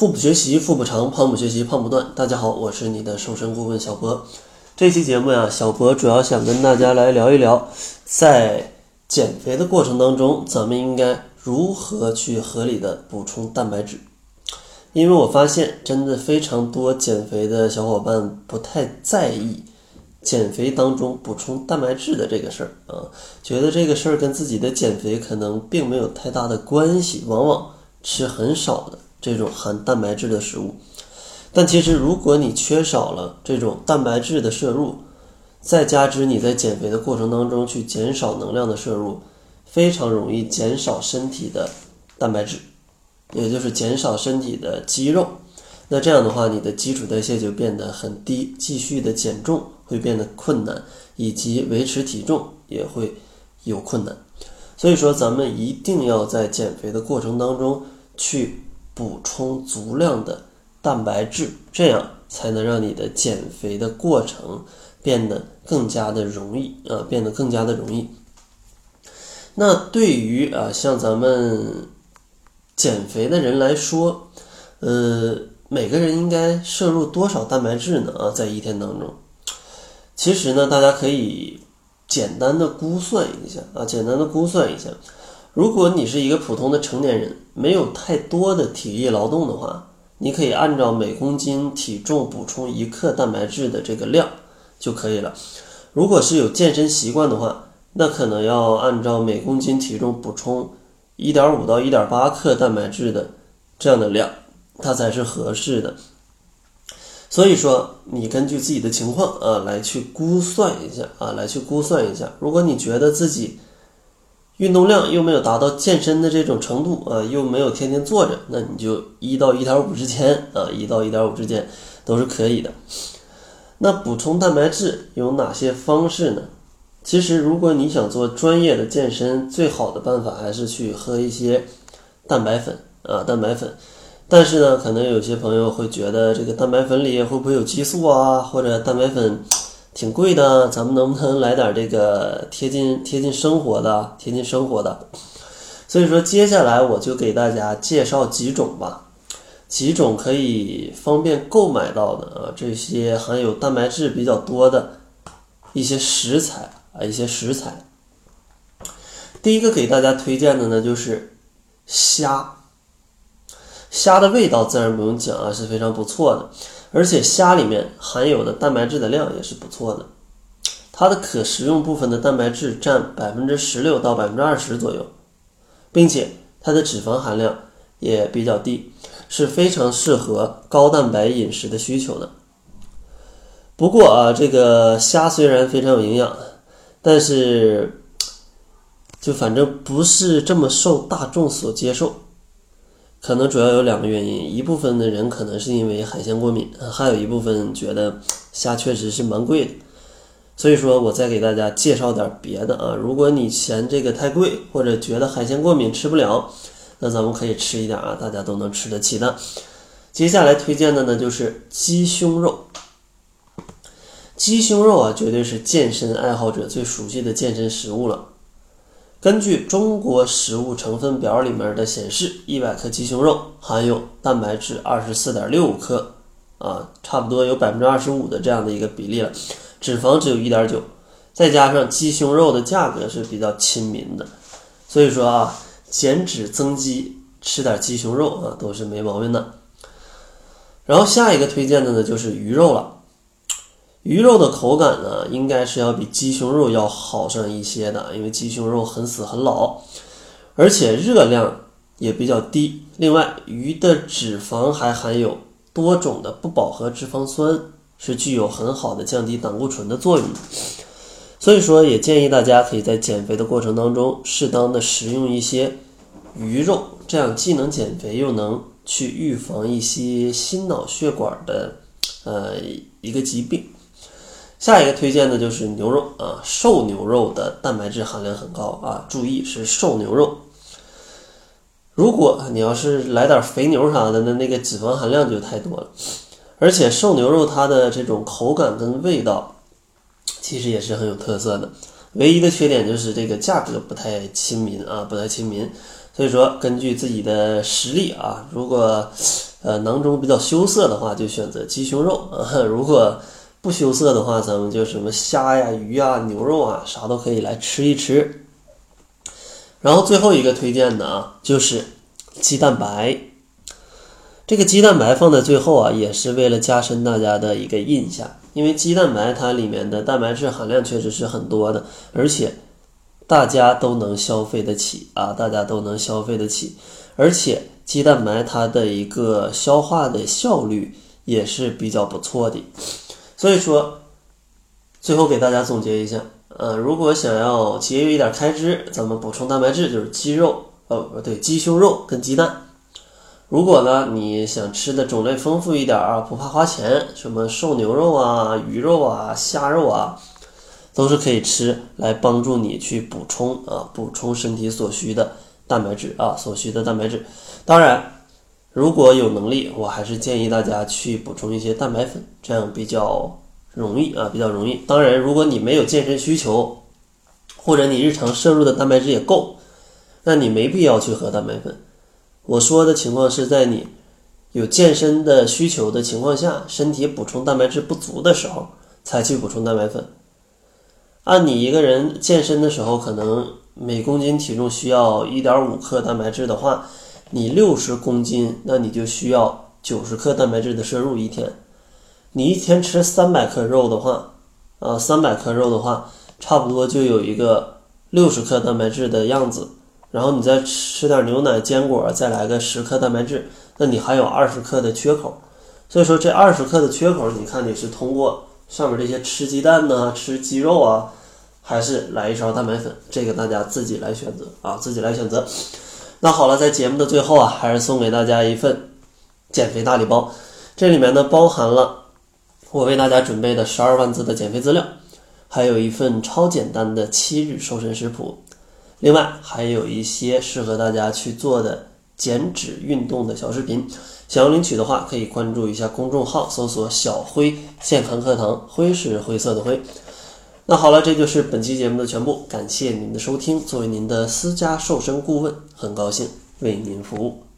腹部学习腹部长，胖不学习胖不断。大家好，我是你的瘦身顾问小博。这期节目呀，小博主要想跟大家来聊一聊，在减肥的过程当中，咱们应该如何去合理的补充蛋白质。因为我发现，真的非常多减肥的小伙伴不太在意减肥当中补充蛋白质的这个事儿啊，觉得这个事儿跟自己的减肥可能并没有太大的关系，往往吃很少的。这种含蛋白质的食物，但其实如果你缺少了这种蛋白质的摄入，再加之你在减肥的过程当中去减少能量的摄入，非常容易减少身体的蛋白质，也就是减少身体的肌肉。那这样的话，你的基础代谢就变得很低，继续的减重会变得困难，以及维持体重也会有困难。所以说，咱们一定要在减肥的过程当中去。补充足量的蛋白质，这样才能让你的减肥的过程变得更加的容易啊，变得更加的容易。那对于啊，像咱们减肥的人来说，呃，每个人应该摄入多少蛋白质呢？啊，在一天当中，其实呢，大家可以简单的估算一下啊，简单的估算一下。如果你是一个普通的成年人，没有太多的体力劳动的话，你可以按照每公斤体重补充一克蛋白质的这个量就可以了。如果是有健身习惯的话，那可能要按照每公斤体重补充一点五到一点八克蛋白质的这样的量，它才是合适的。所以说，你根据自己的情况啊来去估算一下啊，来去估算一下。如果你觉得自己运动量又没有达到健身的这种程度啊，又没有天天坐着，那你就一到一点五之间啊，一到一点五之间都是可以的。那补充蛋白质有哪些方式呢？其实，如果你想做专业的健身，最好的办法还是去喝一些蛋白粉啊，蛋白粉。但是呢，可能有些朋友会觉得这个蛋白粉里会不会有激素啊，或者蛋白粉。挺贵的，咱们能不能来点这个贴近贴近生活的、贴近生活的？所以说，接下来我就给大家介绍几种吧，几种可以方便购买到的啊，这些含有蛋白质比较多的一些食材啊，一些食材。第一个给大家推荐的呢，就是虾。虾的味道自然不用讲啊，是非常不错的。而且虾里面含有的蛋白质的量也是不错的，它的可食用部分的蛋白质占百分之十六到百分之二十左右，并且它的脂肪含量也比较低，是非常适合高蛋白饮食的需求的。不过啊，这个虾虽然非常有营养，但是就反正不是这么受大众所接受。可能主要有两个原因，一部分的人可能是因为海鲜过敏，还有一部分觉得虾确实是蛮贵的，所以说我再给大家介绍点别的啊。如果你嫌这个太贵，或者觉得海鲜过敏吃不了，那咱们可以吃一点啊，大家都能吃得起的。接下来推荐的呢就是鸡胸肉，鸡胸肉啊绝对是健身爱好者最熟悉的健身食物了。根据中国食物成分表里面的显示，一百克鸡胸肉含有蛋白质二十四点六克，啊，差不多有百分之二十五的这样的一个比例了，脂肪只有一点九，再加上鸡胸肉的价格是比较亲民的，所以说啊，减脂增肌吃点鸡胸肉啊都是没毛病的。然后下一个推荐的呢就是鱼肉了。鱼肉的口感呢，应该是要比鸡胸肉要好上一些的，因为鸡胸肉很死很老，而且热量也比较低。另外，鱼的脂肪还含有多种的不饱和脂肪酸，是具有很好的降低胆固醇的作用。所以说，也建议大家可以在减肥的过程当中，适当的食用一些鱼肉，这样既能减肥，又能去预防一些心脑血管的呃一个疾病。下一个推荐的就是牛肉啊，瘦牛肉的蛋白质含量很高啊，注意是瘦牛肉。如果你要是来点肥牛啥的，那那个脂肪含量就太多了。而且瘦牛肉它的这种口感跟味道，其实也是很有特色的。唯一的缺点就是这个价格不太亲民啊，不太亲民。所以说，根据自己的实力啊，如果呃囊中比较羞涩的话，就选择鸡胸肉啊；如果不羞涩的话，咱们就什么虾呀、鱼啊、牛肉啊，啥都可以来吃一吃。然后最后一个推荐的啊，就是鸡蛋白。这个鸡蛋白放在最后啊，也是为了加深大家的一个印象，因为鸡蛋白它里面的蛋白质含量确实是很多的，而且大家都能消费得起啊，大家都能消费得起，而且鸡蛋白它的一个消化的效率也是比较不错的，所以说最后给大家总结一下。呃，如果想要节约一点开支，咱们补充蛋白质就是鸡肉，哦不对，鸡胸肉跟鸡蛋。如果呢你想吃的种类丰富一点啊，不怕花钱，什么瘦牛肉啊、鱼肉啊、虾肉啊，都是可以吃，来帮助你去补充啊，补充身体所需的蛋白质啊，所需的蛋白质。当然，如果有能力，我还是建议大家去补充一些蛋白粉，这样比较。容易啊，比较容易。当然，如果你没有健身需求，或者你日常摄入的蛋白质也够，那你没必要去喝蛋白粉。我说的情况是在你有健身的需求的情况下，身体补充蛋白质不足的时候才去补充蛋白粉。按你一个人健身的时候，可能每公斤体重需要一点五克蛋白质的话，你六十公斤，那你就需要九十克蛋白质的摄入一天。你一天吃三百克肉的话，啊，三百克肉的话，差不多就有一个六十克蛋白质的样子。然后你再吃点牛奶、坚果，再来个十克蛋白质，那你还有二十克的缺口。所以说这二十克的缺口，你看你是通过上面这些吃鸡蛋呢、吃鸡肉啊，还是来一勺蛋白粉？这个大家自己来选择啊，自己来选择。那好了，在节目的最后啊，还是送给大家一份减肥大礼包，这里面呢包含了。我为大家准备的十二万字的减肥资料，还有一份超简单的七日瘦身食谱，另外还有一些适合大家去做的减脂运动的小视频。想要领取的话，可以关注一下公众号，搜索“小辉健康课堂”，辉是灰色的灰。那好了，这就是本期节目的全部，感谢您的收听。作为您的私家瘦身顾问，很高兴为您服务。